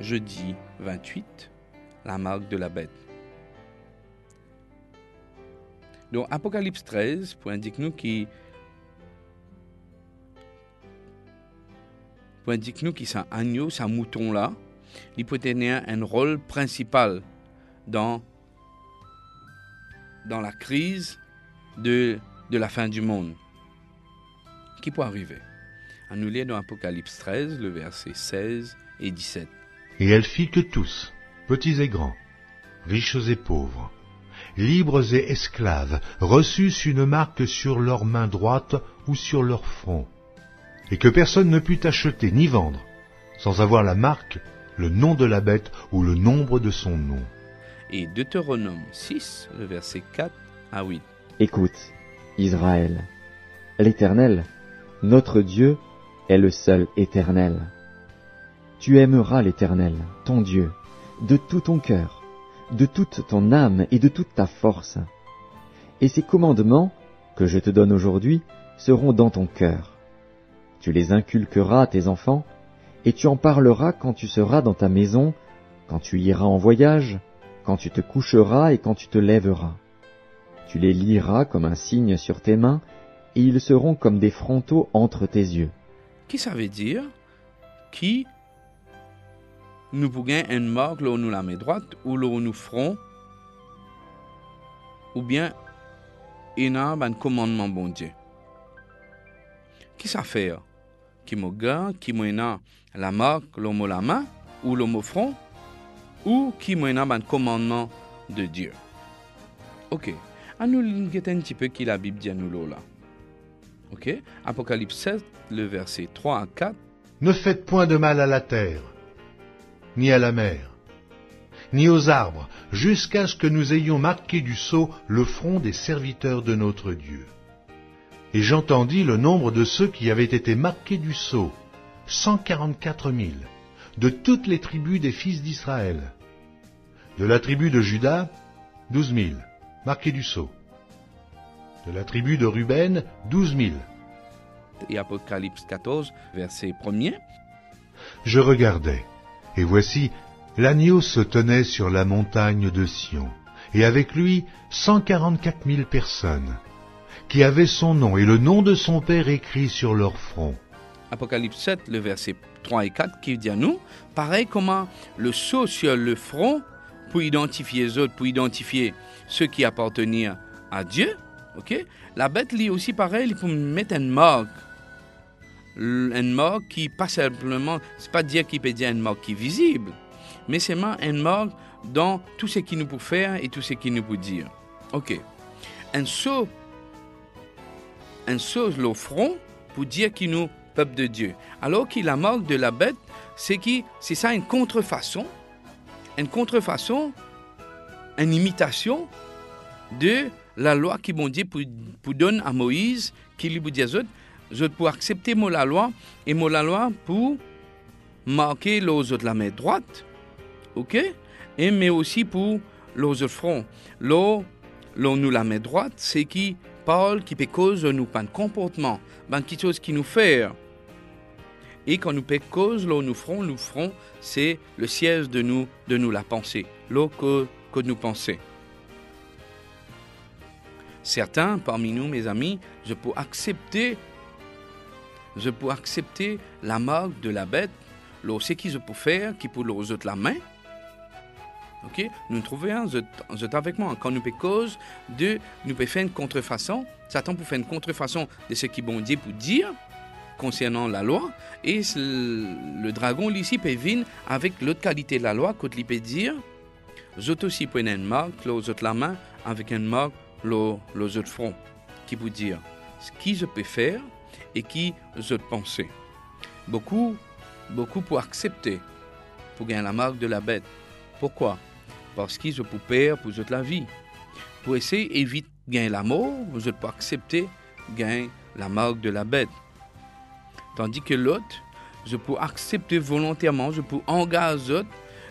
jeudi 28, la marque de la bête. Donc Apocalypse 13 pour indiquer nous qui pour indiquer nous qui agneau, c'est mouton là, il peut tenir un rôle principal dans dans la crise de, de la fin du monde qui peut arriver? À nous lire dans Apocalypse 13, le verset 16 et 17. Et elle fit que tous, petits et grands, riches et pauvres, libres et esclaves, reçussent une marque sur leur main droite ou sur leur front, et que personne ne put acheter ni vendre, sans avoir la marque, le nom de la bête ou le nombre de son nom. Et Deutéronome 6, le verset 4 à 8. Écoute, Israël, l'Éternel, notre Dieu, est le seul éternel. Tu aimeras l'Éternel, ton Dieu, de tout ton cœur, de toute ton âme et de toute ta force. Et ces commandements, que je te donne aujourd'hui, seront dans ton cœur. Tu les inculqueras à tes enfants, et tu en parleras quand tu seras dans ta maison, quand tu iras en voyage, quand tu te coucheras et quand tu te lèveras. Tu les liras comme un signe sur tes mains, et ils seront comme des frontaux entre tes yeux. Qui ça veut dire Qui nous pouvons une marque là nous la main droite ou là où nous ferons ou bien il a un commandement bon Dieu. Qui ça fait Qui me garde, qui me la marque, l'homme la main ou l'homme front ou qui me un commandement de Dieu. Ok. À nous regarder un petit peu qui la Bible dit à nous là. Ok? Apocalypse 7, le verset 3 à 4. Ne faites point de mal à la terre, ni à la mer, ni aux arbres, jusqu'à ce que nous ayons marqué du sceau le front des serviteurs de notre Dieu. Et j'entendis le nombre de ceux qui avaient été marqués du sceau, cent quarante-quatre mille, de toutes les tribus des fils d'Israël. De la tribu de Juda, douze mille, marqués du sceau. De la tribu de Ruben, douze mille. Et Apocalypse 14, verset 1er. Je regardais, et voici, l'agneau se tenait sur la montagne de Sion, et avec lui cent quarante-quatre mille personnes, qui avaient son nom et le nom de son Père écrit sur leur front. Apocalypse 7, le verset 3 et 4, qui dit à nous, pareil comment le sceau sur le front pour identifier les autres, pour identifier ceux qui appartenaient à Dieu? La bête lit aussi pareil, il faut mettre une marque. Une marque qui pas simplement, c'est pas dire qu'il peut dire une marque qui est visible, mais c'est une marque dans tout ce qu'il nous peut faire et tout ce qu'il nous peut dire. Ok. Un saut, un saut le front pour dire qu'il nous peuple de Dieu. Alors que la marque de la bête, c'est qui, c'est ça une contrefaçon, une contrefaçon, une imitation de la loi qui bon Dieu pour donne à Moïse, qui lui dit aux autres, je pour accepter moi la loi et moi la loi pour marquer les autres la main droite, ok, et mais aussi pour les autres front. Là nous la main droite, c'est qui parle, qui peut cause nous pas de comportement, ben quelque chose qui nous fait. Et quand nous peut cause, là nous ferons, nous ferons, c'est le siège de nous, de nous la pensée, là que, que nous pensons. Certains parmi nous, mes amis, je peux accepter, je peux accepter la marque de la bête, là, c'est qui je peux faire, qui peut leur autres la main. Ok, nous trouvons vous êtes avec moi. Quand nous peut cause de, nous peut faire une contrefaçon. Satan peut faire une contrefaçon de ce qui bon Dieu pour dire concernant la loi. Et le, dragon, ici, peut venir avec l'autre qualité de la loi, il peut dire, vous aussi prenez une marque, l'autre la main, avec une marque, l'autre autres front, qui peut dire ce qui je peux faire et qui je penser. Beaucoup, beaucoup pour accepter, pour gagner la marque de la bête. Pourquoi? Parce qu'ils pour perdre pour la vie. Pour essayer d'éviter gagner la mort, vous êtes pas accepter gagner la marque de la bête. Tandis que l'autre, je peux accepter volontairement, je peux engager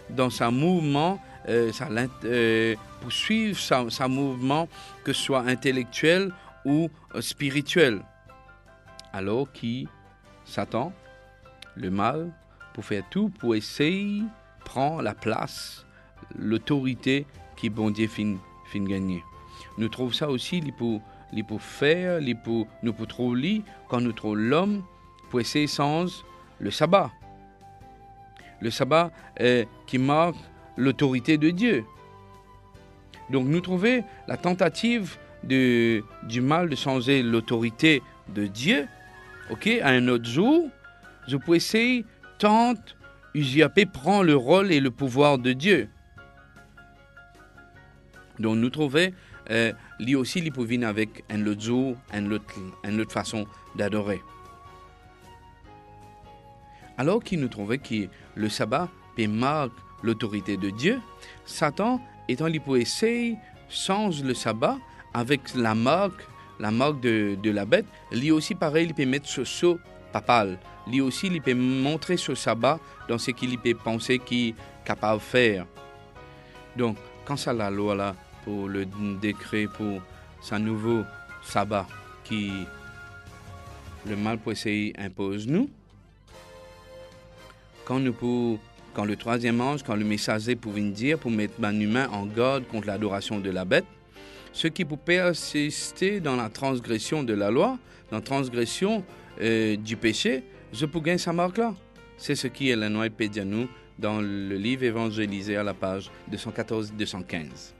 dans sa mouvement, euh, sa, euh, pour suivre sa, mouvement, que ce soit intellectuel ou euh, spirituel. Alors qui Satan, le mal, pour faire tout pour essayer prend la place, l'autorité qui bon Dieu fin, fin gagner. Nous trouvons ça aussi, il peut, il peut faire, il peut, nous pouvons trouver quand nous trouvons l'homme pour essayer sans le sabbat. Le sabbat qui marque l'autorité de Dieu. Donc nous trouvons la tentative de, du mal de changer l'autorité de Dieu, ok, un autre jour, peux essayer, tente, usurper, prend le rôle et le pouvoir de Dieu. Donc nous trouvons, euh, lui aussi, il avec un autre jour, une autre, une autre façon d'adorer. Alors qu'il nous trouvait que le sabbat marque l'autorité de Dieu, Satan, étant essayer, change le sabbat avec la marque, la marque de, la bête. Lui aussi, pareil, il peut mettre ce sceau papal. Lui aussi, il peut montrer ce sabbat dans ce qu'il peut penser qu'il est capable de faire. Donc, quand ça la loi là, pour le décret, pour sa nouveau sabbat qui le mal pour essayer impose nous, quand nous pour, quand le troisième ange, quand le messager pouvait dire pour mettre un humain en garde contre l'adoration de la bête, ce qui peut persister dans la transgression de la loi, dans la transgression euh, du péché, je peux gagner sa marque là. C'est ce qui est la noix dans le livre évangélisé à la page 214-215.